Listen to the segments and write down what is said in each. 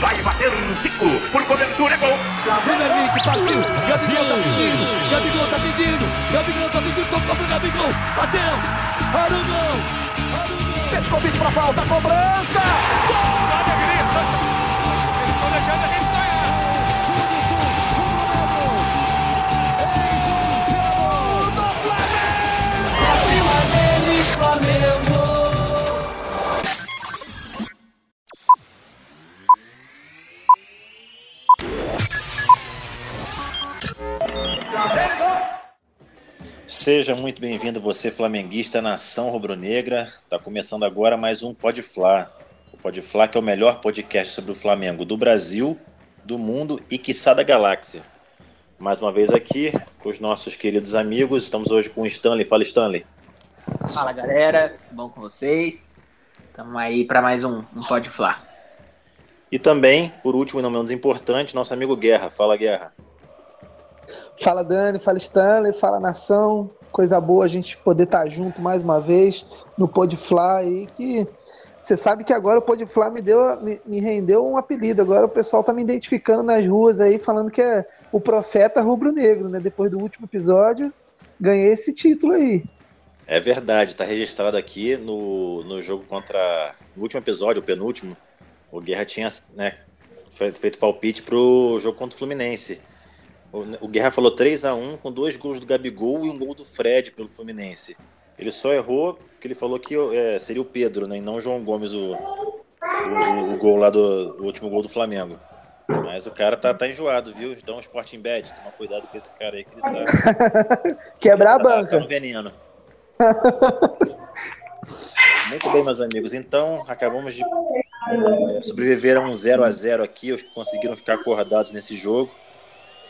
Vai bater um Zico. Por cobertura, é gol. Vem Henrique, partiu. Gabigol tá pedindo. Gabigol tá pedindo. Gabigol tá pedindo. Tocou pro Gabigol. Bateu. Arugão. Arugão. Petkovic pra falta. Cobrança. Gol. Eles Seja muito bem-vindo, você flamenguista, nação rubro-negra. Tá começando agora mais um Pode Fla. O Pode Fla que é o melhor podcast sobre o Flamengo do Brasil, do mundo e quiçá da galáxia. Mais uma vez aqui com os nossos queridos amigos. Estamos hoje com o Stanley. Fala, Stanley. Fala galera, bom com vocês? Estamos aí para mais um, um Pode Flá. E também, por último e não menos importante, nosso amigo Guerra. Fala, Guerra. Fala Dani, fala Stanley, fala nação. Coisa boa a gente poder estar junto mais uma vez no Podfly aí que você sabe que agora o Podfly me deu me, me, rendeu um apelido. Agora o pessoal tá me identificando nas ruas aí falando que é o profeta rubro-negro, né? Depois do último episódio, ganhei esse título aí. É verdade, tá registrado aqui no, no jogo contra no último episódio, o penúltimo. O Guerra tinha né, feito palpite pro jogo contra o Fluminense. O Guerra falou 3 a 1 com dois gols do Gabigol e um gol do Fred pelo Fluminense. Ele só errou porque ele falou que é, seria o Pedro, né, e não o João Gomes, o, o, o, gol lá do o último gol do Flamengo. Mas o cara tá, tá enjoado, viu? Dá um Sporting Bet, toma cuidado com esse cara aí que ele tá. Quebrar ele a banca. Tá no veneno. Muito bem, meus amigos. Então, acabamos de é, sobreviver a um 0 a 0 aqui. Os que conseguiram ficar acordados nesse jogo.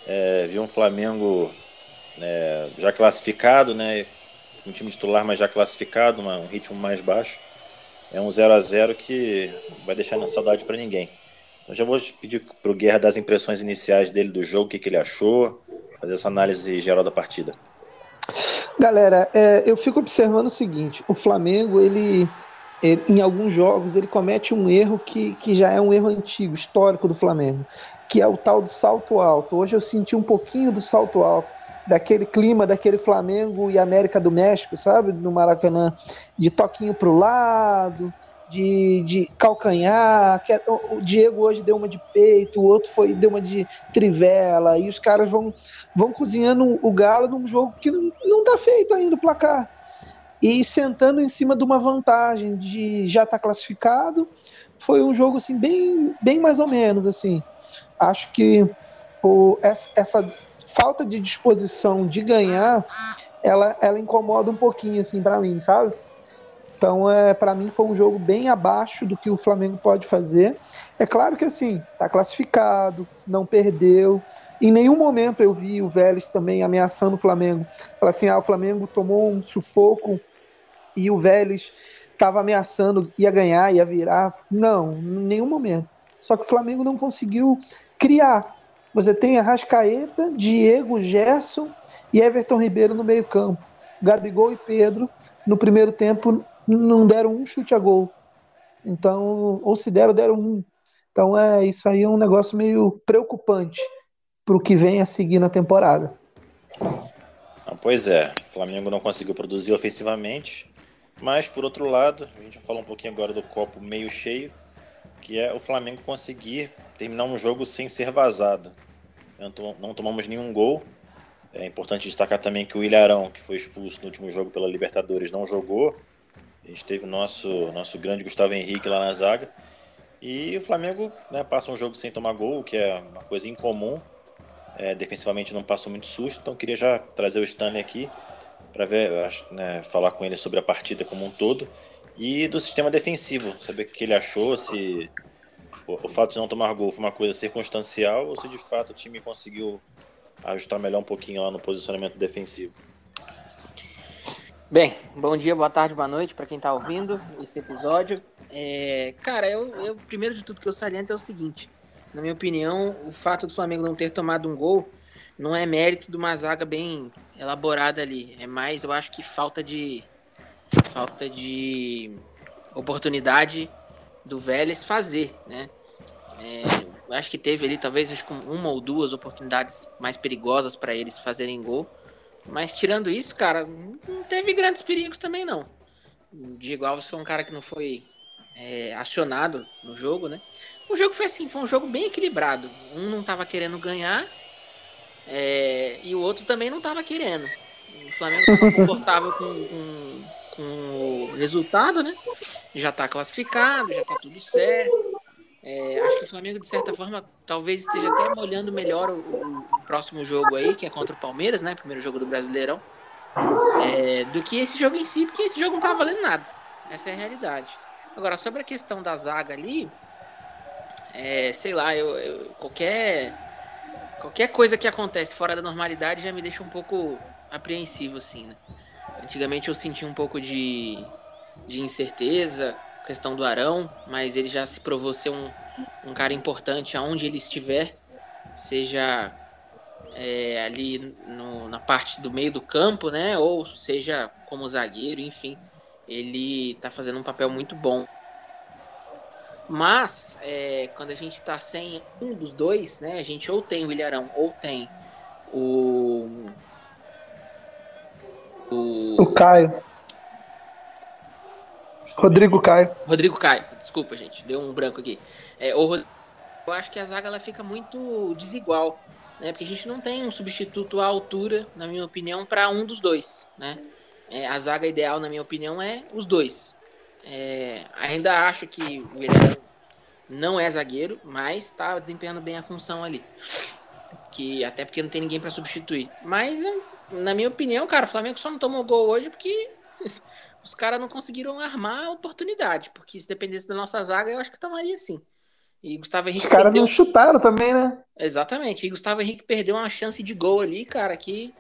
É, viu um Flamengo é, já classificado, né? Um time titular, mas já classificado, uma, um ritmo mais baixo. É um 0 a 0 que vai deixar saudade para ninguém. Então já vou pedir para o Guerra das impressões iniciais dele do jogo, o que, que ele achou, fazer essa análise geral da partida. Galera, é, eu fico observando o seguinte: o Flamengo, ele, ele, em alguns jogos, ele comete um erro que, que já é um erro antigo, histórico do Flamengo, que é o tal do salto alto. Hoje eu senti um pouquinho do salto alto, daquele clima daquele Flamengo e América do México, sabe? No Maracanã, de toquinho pro lado, de, de calcanhar. É, o Diego hoje deu uma de peito, o outro foi deu uma de trivela, e os caras vão, vão cozinhando o galo num jogo que não, não tá feito ainda o placar. E sentando em cima de uma vantagem de já estar tá classificado, foi um jogo assim bem, bem mais ou menos assim. Acho que o, essa falta de disposição de ganhar, ela, ela incomoda um pouquinho assim para mim, sabe? Então, é, para mim, foi um jogo bem abaixo do que o Flamengo pode fazer. É claro que, assim, tá classificado, não perdeu. Em nenhum momento eu vi o Vélez também ameaçando o Flamengo. Falar assim, ah, o Flamengo tomou um sufoco e o Vélez estava ameaçando, ia ganhar, ia virar. Não, em nenhum momento. Só que o Flamengo não conseguiu criar. Você tem Arrascaeta, Diego, Gerson e Everton Ribeiro no meio campo. Gabigol e Pedro no primeiro tempo não deram um chute a gol. Então, ou se deram, deram um. Então, é isso aí é um negócio meio preocupante para o que vem a seguir na temporada. Ah, pois é, o Flamengo não conseguiu produzir ofensivamente, mas por outro lado, a gente vai falar um pouquinho agora do copo meio cheio, que é o Flamengo conseguir terminar um jogo sem ser vazado. Não tomamos nenhum gol. É importante destacar também que o Ilharão, que foi expulso no último jogo pela Libertadores, não jogou. A gente teve o nosso, nosso grande Gustavo Henrique lá na zaga. E o Flamengo né, passa um jogo sem tomar gol, que é uma coisa incomum. É, defensivamente não passou muito susto, então queria já trazer o Stanley aqui para ver, né, falar com ele sobre a partida como um todo e do sistema defensivo, saber o que ele achou, se o, fato de não tomar gol foi uma coisa circunstancial ou se de fato o time conseguiu ajustar melhor um pouquinho lá no posicionamento defensivo. Bem, bom dia, boa tarde, boa noite para quem está ouvindo esse episódio. É, cara, eu, eu, primeiro de tudo que eu saliento é o seguinte: na minha opinião, o fato do Flamengo não ter tomado um gol não é mérito de uma zaga bem elaborada ali. É mais, eu acho que falta de falta de oportunidade do Vélez fazer, né? É, acho que teve ali talvez acho, uma ou duas oportunidades mais perigosas para eles fazerem gol. Mas tirando isso, cara, não teve grandes perigos também não. O Diego Alves foi um cara que não foi é, acionado no jogo, né? O jogo foi assim, foi um jogo bem equilibrado. Um não estava querendo ganhar é, e o outro também não estava querendo. O Flamengo estava confortável com, com, com, o resultado, né? Já está classificado, já está tudo certo. É, acho que o Flamengo, de certa forma, talvez esteja até molhando melhor o, o, próximo jogo aí, que é contra o Palmeiras, né? Primeiro jogo do Brasileirão. É, do que esse jogo em si, porque esse jogo não estava valendo nada. Essa é a realidade. Agora, sobre a questão da zaga ali, é, sei lá, eu, eu, qualquer, qualquer coisa que acontece fora da normalidade já me deixa um pouco apreensivo, assim, né? Antigamente eu senti um pouco de, de incerteza, questão do Arão, mas ele já se provou ser um, um cara importante aonde ele estiver, seja é, ali no, na parte do meio do campo, né? Ou seja como zagueiro, enfim, ele tá fazendo um papel muito bom. Mas, é, quando a gente tá sem um dos dois, né? A gente ou tem o Ilharão ou tem o. O, o Caio. Rodrigo Caio. Rodrigo Caio, desculpa, gente, deu um branco aqui. É, o, eu acho que a zaga ela fica muito desigual, né? Porque a gente não tem um substituto à altura, na minha opinião, para um dos dois, né? É, a zaga ideal, na minha opinião, é os dois. É, ainda acho que o Guilherme não é zagueiro, mas está desempenhando bem a função ali. Que, até porque não tem ninguém para substituir. Mas, na minha opinião, cara, o Flamengo só não tomou gol hoje porque os caras não conseguiram armar a oportunidade. Porque se dependesse da nossa zaga, eu acho que tomaria sim. E Gustavo Henrique. Os caras perdeu... não chutaram também, né? Exatamente. E Gustavo Henrique perdeu uma chance de gol ali, cara, que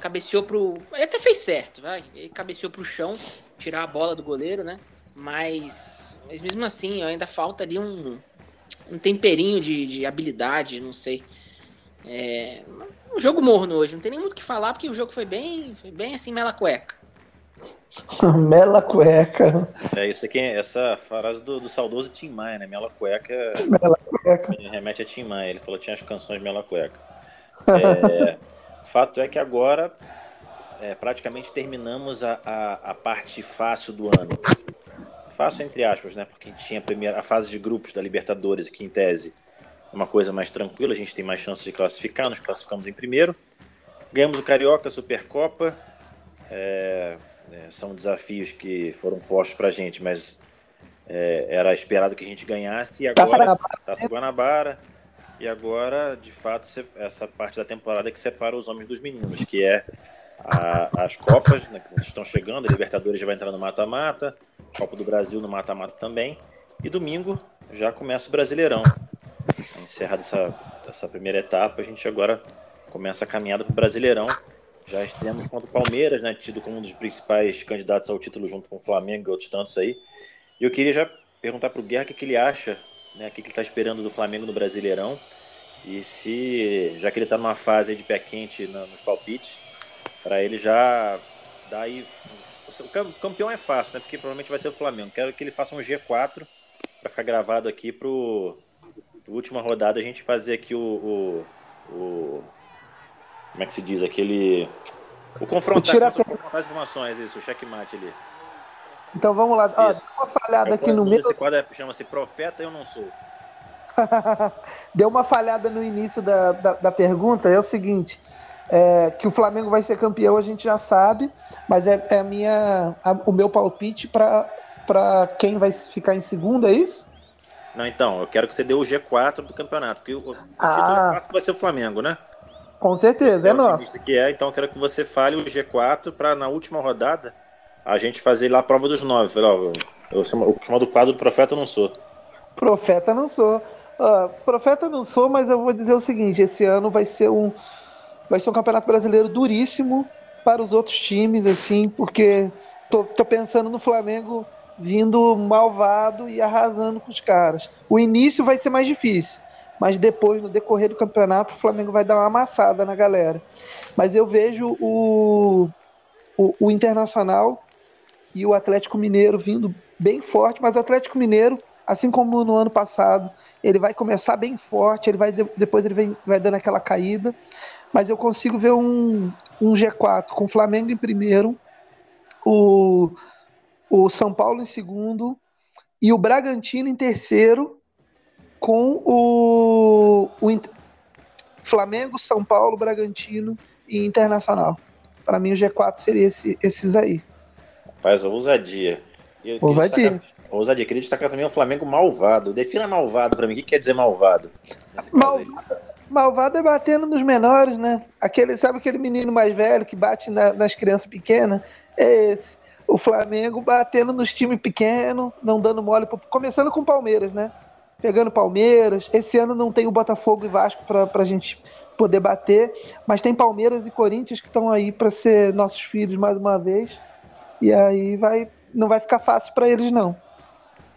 cabeceou pro. Ele até fez certo, vai. Ele cabeceou pro chão, tirar a bola do goleiro, né? Mas, mas mesmo assim, ainda falta ali um, um temperinho de, de habilidade, não sei. É, um jogo morno hoje, não tem nem muito o que falar, porque o jogo foi bem, foi bem assim, mela cueca. mela cueca. É isso aqui, essa frase do, do saudoso Tim Maia, né? Mela cueca. Mela cueca. remete a Tim Maia, ele falou que tinha as canções Mela cueca. É, fato é que agora é, praticamente terminamos a, a, a parte fácil do ano fácil entre aspas, né? Porque tinha a, primeira, a fase de grupos da Libertadores, que em tese uma coisa mais tranquila, a gente tem mais chances de classificar, nos classificamos em primeiro. Ganhamos o Carioca, a Supercopa. É, é, são desafios que foram postos pra gente, mas é, era esperado que a gente ganhasse. E agora, Taça Guanabara. E agora, de fato, essa parte da temporada que separa os homens dos meninos, que é a, as Copas, né, que estão chegando, a Libertadores já vai entrar no mata-mata, Copa do Brasil no mata-mata também. E domingo já começa o Brasileirão. Encerrada essa, essa primeira etapa, a gente agora começa a caminhada para o Brasileirão. Já estamos contra o Palmeiras, né, tido como um dos principais candidatos ao título junto com o Flamengo e outros tantos aí. E eu queria já perguntar para o Guerra o que, que ele acha, né, o que, que ele está esperando do Flamengo no Brasileirão. E se, já que ele está numa fase de pé quente nos palpites, para ele já dar aí o campeão é fácil, né? Porque provavelmente vai ser o Flamengo. Quero que ele faça um G4 para ficar gravado aqui pro última rodada a gente fazer aqui o, o, o, como é que se diz aquele o confrontar, o confrontar as informações isso, o checkmate ali. Então vamos lá. Ó, uma falhada aqui no meio. Esse quadro é, chama-se Profeta Eu Não Sou. Deu uma falhada no início da, da, da pergunta. É o seguinte: é, que o Flamengo vai ser campeão, a gente já sabe, mas é, é a minha, a, o meu palpite para quem vai ficar em segundo, é isso? Não, então, eu quero que você dê o G4 do campeonato, porque o, o ah. título é fácil vai ser o Flamengo, né? Com certeza, é, é nosso. Que é, então eu quero que você fale o G4 para na última rodada a gente fazer lá a prova dos nove. Ó, eu, chamo, o chamado quadro do Profeta não sou. Profeta não sou. Uh, profeta não sou, mas eu vou dizer o seguinte: esse ano vai ser um, vai ser um campeonato brasileiro duríssimo para os outros times, assim, porque tô, tô pensando no Flamengo vindo malvado e arrasando com os caras. O início vai ser mais difícil, mas depois, no decorrer do campeonato, o Flamengo vai dar uma amassada na galera. Mas eu vejo o, o, o Internacional e o Atlético Mineiro vindo bem forte, mas o Atlético Mineiro assim como no ano passado. Ele vai começar bem forte, ele vai depois ele vem, vai dando aquela caída. Mas eu consigo ver um, um G4 com o Flamengo em primeiro, o, o São Paulo em segundo e o Bragantino em terceiro, com o, o Flamengo, São Paulo, Bragantino e Internacional. Para mim, o G4 seria esse, esses aí. Rapaz, ousadia. Eu ousadia. Destacar, ousadia. Queria destacar também o Flamengo malvado. Defina malvado para mim. O que quer dizer malvado? Malvado, malvado é batendo nos menores, né? Aquele, sabe aquele menino mais velho que bate na, nas crianças pequenas? É esse. O Flamengo batendo nos times pequenos, não dando mole. Começando com o Palmeiras, né? Pegando Palmeiras. Esse ano não tem o Botafogo e Vasco para a gente poder bater, mas tem Palmeiras e Corinthians que estão aí para ser nossos filhos mais uma vez. E aí vai, não vai ficar fácil para eles não.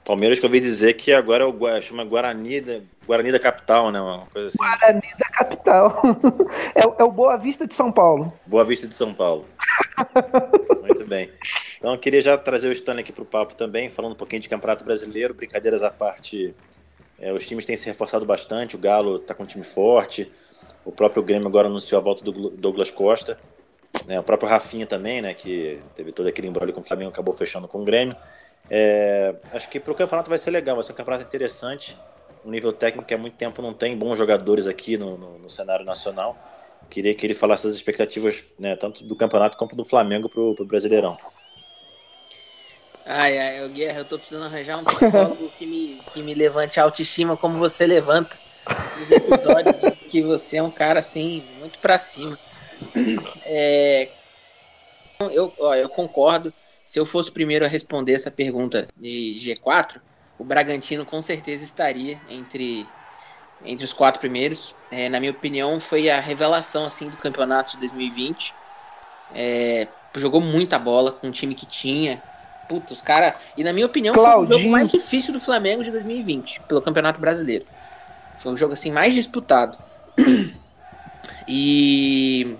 Palmeiras que eu ouvi dizer que agora é o chama Guarani da, Guarani da capital, né? Uma coisa assim. Guarani da capital. é, é o Boa Vista de São Paulo. Boa Vista de São Paulo. Bem. Então eu queria já trazer o Stanley aqui para o papo também, falando um pouquinho de Campeonato Brasileiro, brincadeiras à parte. É, os times têm se reforçado bastante, o Galo está com um time forte, o próprio Grêmio agora anunciou a volta do Douglas Costa. Né, o próprio Rafinha também, né, que teve todo aquele embrolho com o Flamengo, acabou fechando com o Grêmio. É, acho que para o campeonato vai ser legal, vai ser um campeonato interessante. Um nível técnico que há muito tempo não tem bons jogadores aqui no, no, no cenário nacional. Queria que ele falasse as expectativas, né, tanto do campeonato quanto do Flamengo para o Brasileirão. Ai, ai, Guerra, eu tô precisando arranjar um psicólogo que me, que me levante a autoestima como você levanta nos episódios, que você é um cara assim, muito para cima. É, eu, ó, eu concordo. Se eu fosse o primeiro a responder essa pergunta de G4, o Bragantino com certeza estaria entre, entre os quatro primeiros. É, na minha opinião, foi a revelação assim do campeonato de 2020. É, jogou muita bola com o time que tinha. Puta, os caras. E na minha opinião, Claudinho. foi o jogo mais difícil do Flamengo de 2020, pelo Campeonato Brasileiro. Foi o jogo assim mais disputado. E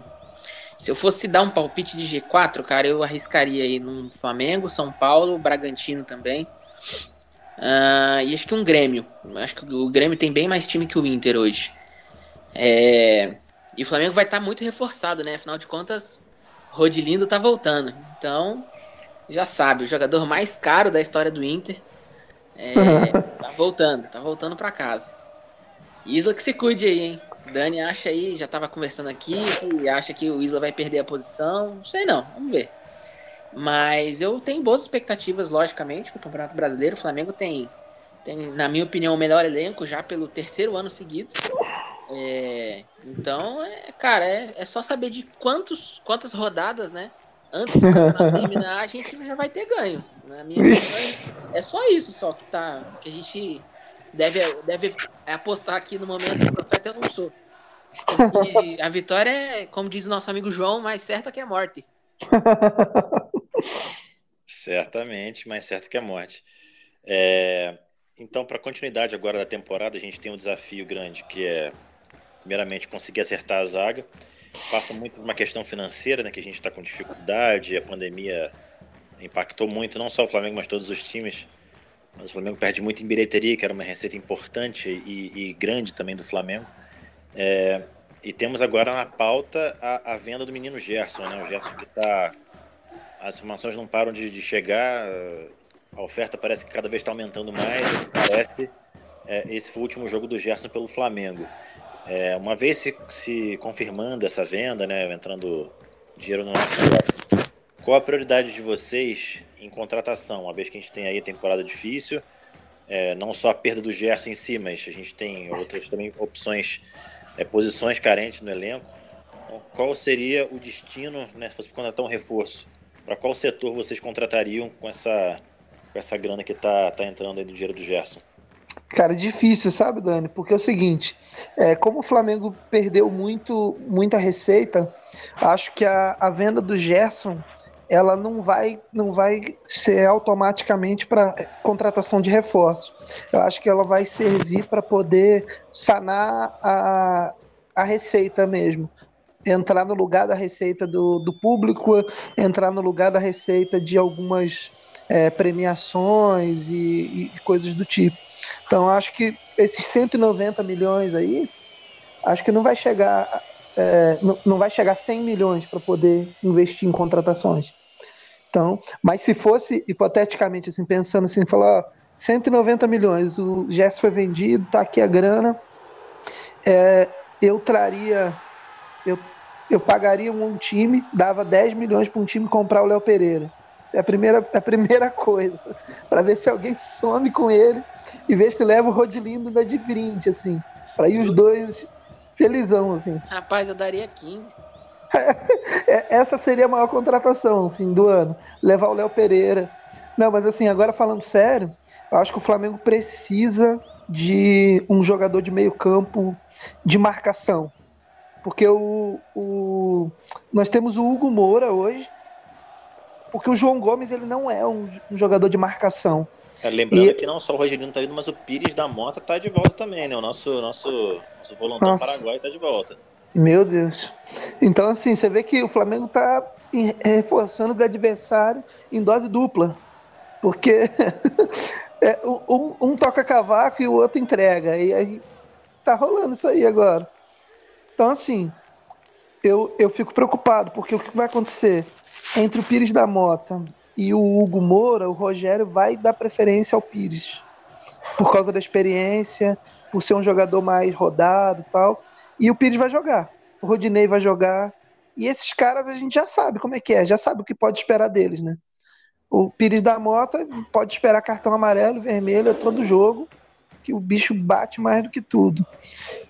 se eu fosse dar um palpite de G4, cara, eu arriscaria aí no Flamengo, São Paulo, Bragantino também. Uh, e acho que um Grêmio. Acho que o Grêmio tem bem mais time que o Inter hoje. É... E o Flamengo vai estar tá muito reforçado, né? Afinal de contas, Rodilindo tá voltando. Então, já sabe, o jogador mais caro da história do Inter é... tá voltando, tá voltando para casa. Isla que se cuide aí, hein? Dani acha aí, já tava conversando aqui, que acha que o Isla vai perder a posição. Não sei não, vamos ver. Mas eu tenho boas expectativas, logicamente, para o Campeonato Brasileiro. O Flamengo tem, tem, na minha opinião, o melhor elenco já pelo terceiro ano seguido. É, então, é, cara, é, é só saber de quantos, quantas rodadas, né? Antes do campeonato terminar, a gente já vai ter ganho. Na minha opinião, é só isso só que, tá, que a gente deve, deve apostar aqui no momento do profeta eu não sou. Porque a vitória é, como diz o nosso amigo João, mais certa que a morte. Certamente, mais certo que a morte. É, então, para continuidade agora da temporada, a gente tem um desafio grande que é, primeiramente, conseguir acertar a zaga. Passa muito por uma questão financeira, né, que a gente está com dificuldade, a pandemia impactou muito, não só o Flamengo, mas todos os times. Mas o Flamengo perde muito em bilheteria, que era uma receita importante e, e grande também do Flamengo. É, e temos agora na pauta a, a, venda do menino Gerson, né? O Gerson que está. As informações não param de, de, chegar, a oferta parece que cada vez está aumentando mais. Parece é, esse foi o último jogo do Gerson pelo Flamengo. É, uma vez se, se, confirmando essa venda, né, entrando dinheiro no nosso qual a prioridade de vocês em contratação, uma vez que a gente tem aí temporada difícil, é, não só a perda do Gerson em si, mas a gente tem outras também opções, é, posições carentes no elenco. Então, qual seria o destino, né, se fosse contratar um reforço? Para qual setor vocês contratariam com essa, com essa grana que está tá entrando aí no dinheiro do Gerson? Cara, difícil, sabe, Dani? Porque é o seguinte, é, como o Flamengo perdeu muito, muita receita, acho que a, a venda do Gerson ela não vai, não vai ser automaticamente para contratação de reforço. Eu acho que ela vai servir para poder sanar a, a receita mesmo. Entrar no lugar da receita do, do público, entrar no lugar da receita de algumas é, premiações e, e, coisas do tipo. Então acho que esses 190 milhões aí, acho que não vai chegar, é, não, não vai chegar a 100 milhões para poder investir em contratações. Então, mas se fosse hipoteticamente assim, pensando assim, falar, ó, 190 milhões, o Gerson foi vendido, tá aqui a grana, é, eu traria, eu, eu pagaria um, time, dava 10 milhões para um time comprar o Léo Pereira. É a primeira, a primeira coisa. para ver se alguém some com ele e ver se leva o Rodilindo da de brinde, assim. Para ir os dois felizão, assim. Rapaz, eu daria 15. É, essa seria a maior contratação, assim, do ano. Levar o Léo Pereira. Não, mas assim, agora falando sério, eu acho que o Flamengo precisa de um jogador de meio campo de marcação. Porque o, o, nós temos o Hugo Moura hoje, porque o João Gomes ele não é um, um jogador de marcação. É, lembrando e... que não só o Rogerino tá indo, mas o Pires da Mota tá de volta também, né? O nosso, nosso, nosso volantão paraguai tá de volta. Meu Deus. Então, assim, você vê que o Flamengo tá reforçando o adversário em dose dupla. Porque é, um, um, toca cavaco e o outro entrega. E aí tá rolando isso aí agora. Então, assim, eu, eu fico preocupado, porque o que vai acontecer? entre o Pires da Mota e o Hugo Moura, o Rogério vai dar preferência ao Pires. Por causa da experiência, por ser um jogador mais rodado e tal. E o Pires vai jogar. O Rodinei vai jogar. E esses caras a gente já sabe como é que é, já sabe o que pode esperar deles, né? O Pires da Mota pode esperar cartão amarelo, vermelho, todo jogo, que o bicho bate mais do que tudo.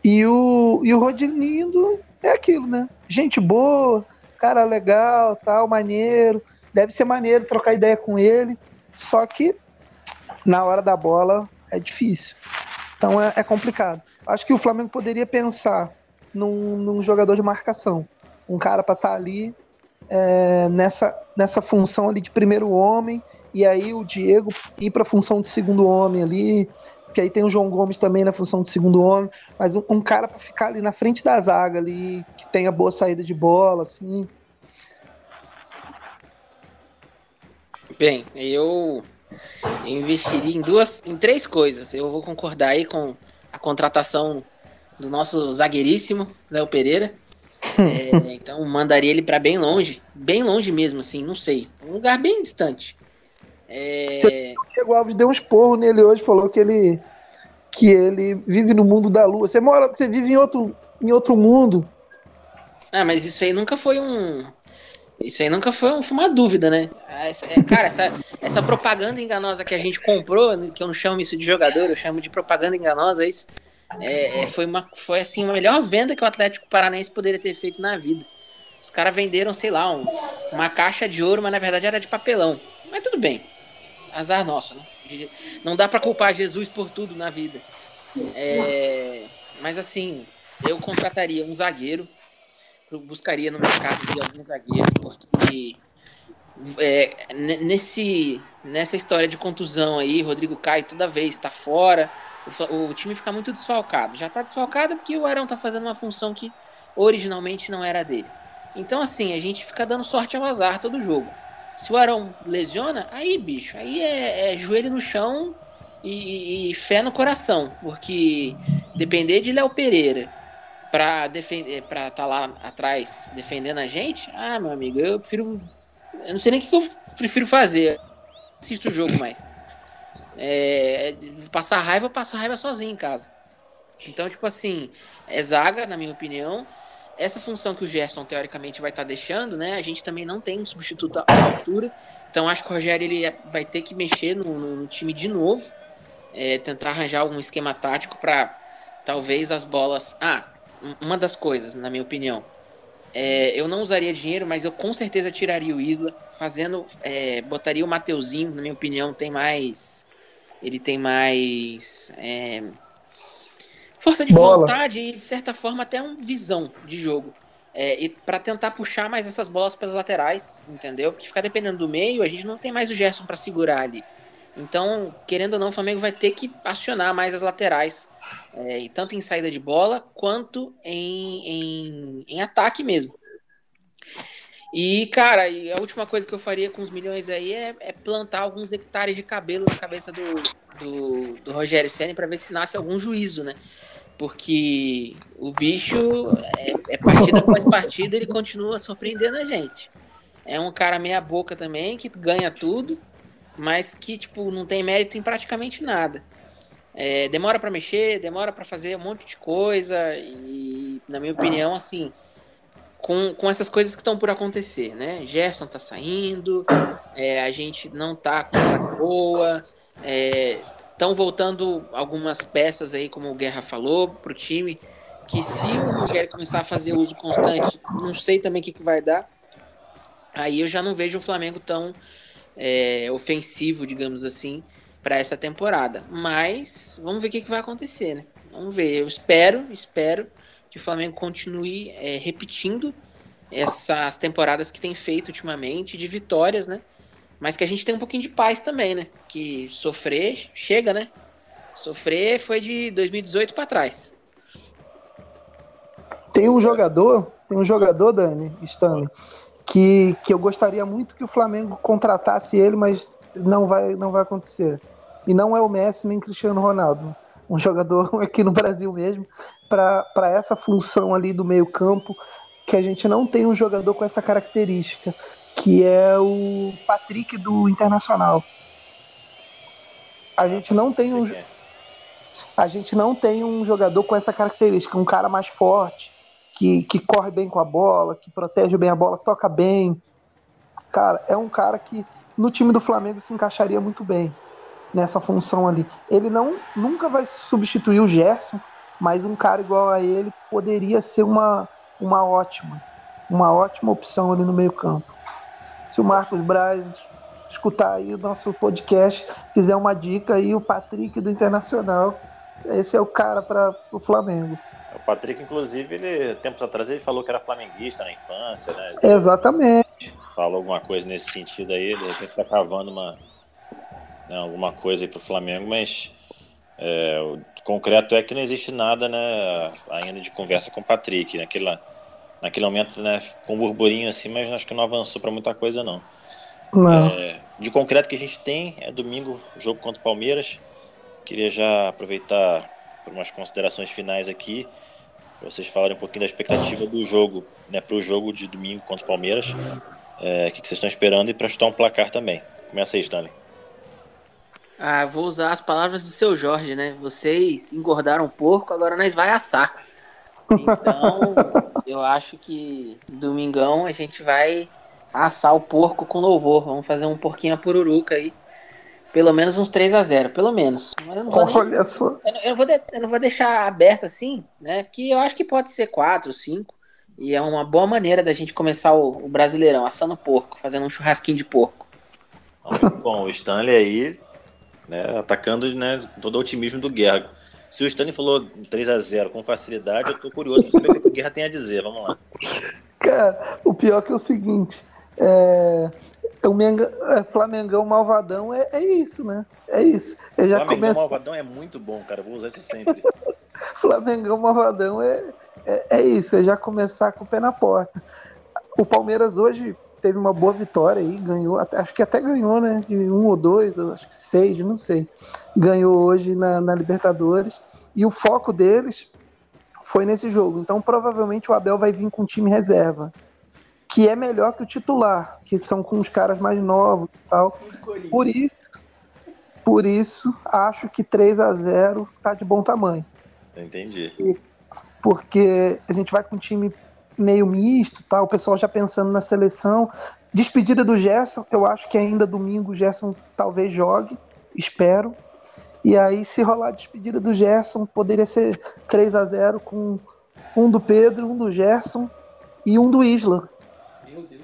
E o, e o Rodilindo é aquilo, né? Gente boa, cara legal, tal, maneiro. Deve ser maneiro trocar ideia com ele. Só que na hora da bola é difícil. Então é, é complicado. Acho que o Flamengo poderia pensar num, num jogador de marcação. Um cara para estar tá ali é, nessa, nessa função ali de primeiro homem. E aí o Diego ir para a função de segundo homem ali, que aí tem o João Gomes também na função de segundo homem, mas um, um cara para ficar ali na frente da zaga ali, que tenha boa saída de bola, assim. Bem, eu investiria em duas, em três coisas. Eu vou concordar aí com a contratação do nosso zagueiríssimo Léo Pereira. É, então mandaria ele para bem longe, bem longe mesmo, assim, não sei, um lugar bem distante. É... Diego Alves deu um esporro nele hoje, falou que ele que ele vive no mundo da lua. Você mora, você vive em outro, em outro mundo. Ah, mas isso aí nunca foi um. Isso aí nunca foi, um, uma dúvida, né? Ah, essa, é, cara, essa, essa propaganda enganosa que a gente comprou, que eu não chamo isso de jogador, eu chamo de propaganda enganosa, isso é, é, foi, uma, foi assim, a melhor venda que o Atlético Paranaense poderia ter feito na vida. Os caras venderam, sei lá, um, uma caixa de ouro, mas na verdade era de papelão. Mas tudo bem azar nosso, né? Não dá para culpar Jesus por tudo na vida. É, mas assim, eu contrataria um zagueiro, buscaria no mercado de algum zagueiro, porque é, nesse, nessa história de contusão aí, Rodrigo Caio toda vez está fora, o, o, time fica muito desfalcado. Já está desfalcado porque o Arão está fazendo uma função que originalmente não era dele. Então, assim, a gente fica dando sorte ao azar todo jogo. Se o Arão lesiona, aí, bicho, aí é, é joelho no chão e, e, fé no coração. Porque depender de Léo Pereira pra defender, para estar tá lá atrás defendendo a gente, ah, meu amigo, eu prefiro. Eu não sei nem o que eu prefiro fazer. Assisto o jogo mais. É, passar raiva, passar raiva sozinho em casa. Então, tipo assim, é zaga, na minha opinião essa função que o Gerson teoricamente vai estar tá deixando, né? A gente também não tem um substituto à altura. Então acho que o Rogério ele vai ter que mexer no, no time de novo, é, tentar arranjar algum esquema tático para talvez as bolas. Ah, uma das coisas, na minha opinião, é, eu não usaria dinheiro, mas eu com certeza tiraria o Isla, fazendo, é, botaria o Mateuzinho, na minha opinião, tem mais, ele tem mais é, força de Bola. vontade e, de certa forma, até uma visão de jogo. É, e para tentar puxar mais essas bolas pelas laterais, entendeu? Porque ficar dependendo do meio, a gente não tem mais o Gerson para segurar ali. Então, querendo ou não, o Flamengo vai ter que acionar mais as laterais, é, tanto em saída de bola quanto em, em, em ataque mesmo. E, cara, e a última coisa que eu faria com os milhões aí é, é plantar alguns hectares de cabelo na cabeça do, do, do Rogério Senna para ver se nasce algum juízo, né? Porque o bicho é, é partida após partida, ele continua surpreendendo a gente. É um cara meia boca também, que ganha tudo, mas que, tipo, não tem mérito em praticamente nada. É, demora para mexer, demora para fazer um monte de coisa e, na minha opinião, assim, com, com essas coisas que estão por acontecer, né? Gerson tá saindo, é, a gente não tá com essa boa, estão voltando algumas peças aí, como o Guerra falou, pro time, que se o Rogério começar a fazer uso constante, não sei também o que, que vai dar, aí eu já não vejo o Flamengo tão é, ofensivo, digamos assim, para essa temporada. Mas vamos ver o que, que vai acontecer, né? Vamos ver. Eu espero, espero que o Flamengo continue é, repetindo essas temporadas que tem feito ultimamente de vitórias, né? Mas que a gente tem um pouquinho de paz também, né? Que sofrer chega, né? Sofrer foi de 2018 para trás. Tem um jogador, tem um jogador, Dani, Stanley, que, que eu gostaria muito que o Flamengo contratasse ele, mas não vai, não vai acontecer. E não é o Messi nem Cristiano Ronaldo um jogador aqui no Brasil mesmo, para essa função ali do meio-campo, que a gente não tem um jogador com essa característica, que é o Patrick do Internacional. A gente não tem um a gente não tem um jogador com essa característica, um cara mais forte, que, que corre bem com a bola, que protege bem a bola, toca bem. Cara, é um cara que no time do Flamengo se encaixaria muito bem nessa função ali. Ele não nunca vai substituir o Gerson, mas um cara igual a ele poderia ser uma, uma ótima, uma ótima opção ali no meio-campo. Se o Marcos Braz escutar aí o nosso podcast, fizer uma dica aí, o Patrick do Internacional, esse é o cara para o Flamengo. O Patrick, inclusive, ele tempos atrás ele falou que era flamenguista na infância, né? Exatamente. Falou alguma coisa nesse sentido aí, de repente tá cavando uma, né, alguma coisa aí para o Flamengo, mas é, o concreto é que não existe nada né, ainda de conversa com o Patrick. Naquele, naquele momento, né, com um burburinho assim, mas acho que não avançou para muita coisa, não. não. É, de concreto que a gente tem é domingo, jogo contra o Palmeiras. Queria já aproveitar para umas considerações finais aqui. Vocês falarem um pouquinho da expectativa do jogo, né, para o jogo de domingo contra o Palmeiras. É, o que, que vocês estão esperando e para chutar um placar também. Começa aí, Stanley. Ah, vou usar as palavras do seu Jorge, né? Vocês engordaram um porco, agora nós vai assar. Então, eu acho que domingão a gente vai assar o porco com louvor. Vamos fazer um porquinho a pururuca aí. Pelo menos uns 3 a 0 pelo menos. Mas eu não vou Olha nem, só. Eu não, eu, não vou de, eu não vou deixar aberto assim, né? Que eu acho que pode ser 4, 5. E é uma boa maneira da gente começar o, o Brasileirão, assando porco, fazendo um churrasquinho de porco. Bom, o Stanley aí né, atacando né, todo o otimismo do Guerra. Se o Stanley falou 3 a 0 com facilidade, eu tô curioso para saber o que o Guerra tem a dizer. Vamos lá. Cara, o pior que é o seguinte: é, o Menga, é, Flamengão Malvadão é, é, isso, né? É isso. Eu já Flamengão começo... Malvadão é muito bom, cara. vou usar isso sempre. Flamengão Malvadão é, é, é isso. É já começar com o pé na porta. O Palmeiras hoje teve uma boa vitória aí, ganhou, até, acho que até ganhou, né? De um ou dois, acho que seis, não sei. Ganhou hoje na, na Libertadores. E o foco deles foi nesse jogo. Então, provavelmente o Abel vai vir com um time reserva, que é melhor que o titular, que são com os caras mais novos e tal. Por isso, por isso, acho que 3 a 0 tá de bom tamanho. Entendi. Porque a gente vai com um time meio misto, tá? o pessoal já pensando na seleção. Despedida do Gerson, eu acho que ainda domingo o Gerson talvez jogue, espero. E aí, se rolar a despedida do Gerson, poderia ser 3 a 0 com um do Pedro, um do Gerson e um do Isla. Meu Deus.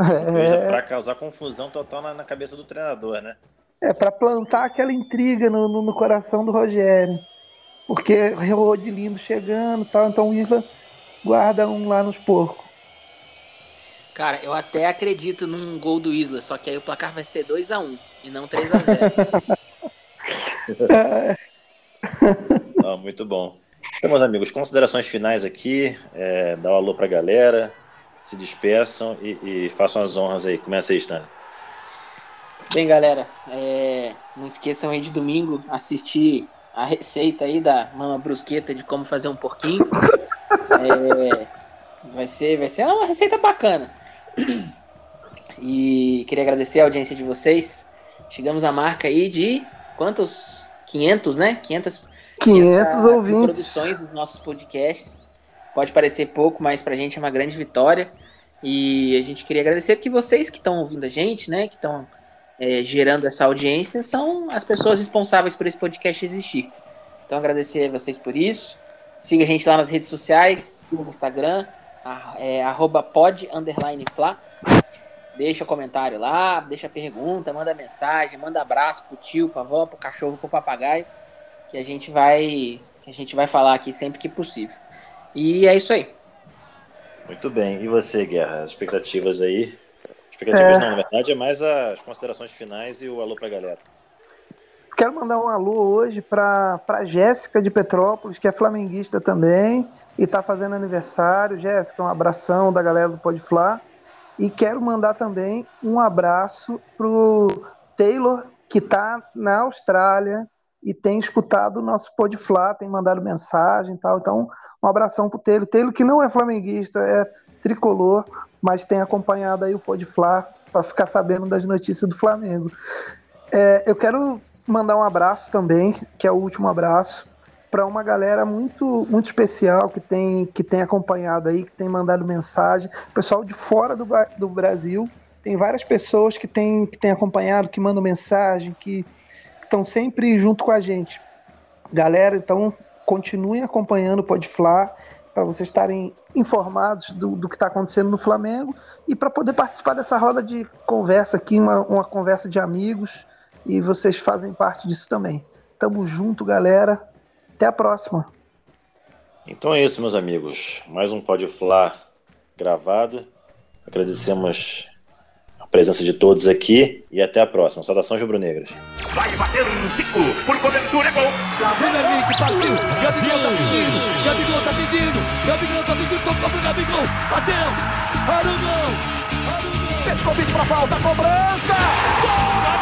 É... Para causar confusão total na, na, cabeça do treinador, né? É, para plantar aquela intriga no, no, no, coração do Rogério. Porque o lindo chegando tal, então o Isla guarda um lá nos porcos. Cara, eu até acredito num gol do Isla, só que aí o placar vai ser 2x1 um, e não 3x0. muito bom. Então, meus amigos, considerações finais aqui, é, dá um alô pra galera, se despeçam e, e façam as honras aí. Começa aí, Stanley. Bem, galera, é, não esqueçam aí de domingo assistir a receita aí da Mama Brusqueta de como fazer um porquinho. É, vai, ser, vai ser uma receita bacana. E queria agradecer a audiência de vocês. Chegamos à marca aí de quantos? 500, né? 500, 500 ouvintes. produções dos nossos podcasts. Pode parecer pouco, mas pra gente é uma grande vitória. E a gente queria agradecer que vocês que estão ouvindo a gente, né? Que estão é, gerando essa audiência, são as pessoas responsáveis por esse podcast existir. Então agradecer a vocês por isso. Siga a gente lá nas redes sociais, no Instagram, é, arroba pod, underline, fla. Deixa comentário lá, deixa pergunta, manda mensagem, manda abraço pro tio, pra avó, pro cachorro, pro papagaio, que a gente vai, que a gente vai falar aqui sempre que possível. E é isso aí. Muito bem. E você, Guerra? As expectativas aí? Expectativas É. não, na verdade é mais as considerações finais e o alô pra galera. Quero mandar um alô hoje para Jéssica de Petrópolis, que é flamenguista também e está fazendo aniversário. Jéssica, um abração da galera do Pode. E quero mandar também um abraço pro Taylor, que está na Austrália e tem escutado o nosso Pode Flá, tem mandado mensagem e tal. Então, um abração pro Taylor. Taylor que não é flamenguista, é tricolor, mas tem acompanhado aí o Pode Flá para ficar sabendo das notícias do Flamengo. É, eu quero mandar um abraço também, que é o último abraço, para uma galera muito muito especial que tem que tem acompanhado aí, que tem mandado mensagem, pessoal de fora do, do Brasil, tem várias pessoas que têm que tem acompanhado, que mandam mensagem, que estão sempre junto com a gente. Galera, então continuem acompanhando o Podflá para vocês estarem informados do, do que está acontecendo no Flamengo e para poder participar dessa roda de conversa aqui, uma, uma conversa de amigos e vocês fazem parte disso também. Tamo junto, galera. Até a próxima. Então é isso, meus amigos. Mais um Pode Flá gravado. Agradecemos a presença de todos aqui e até a próxima. Saudações rubro-negras. Vai bater um Zico. Por cobertura é gol. Vem Henrique, partiu. Gabigol tá pedindo. Gabigol tá pedindo. Gabigol tá pedindo. Tocou pro Gabigol. Bateu. Arugão. Arugão. Pede convite pra falta. Cobrança. Olha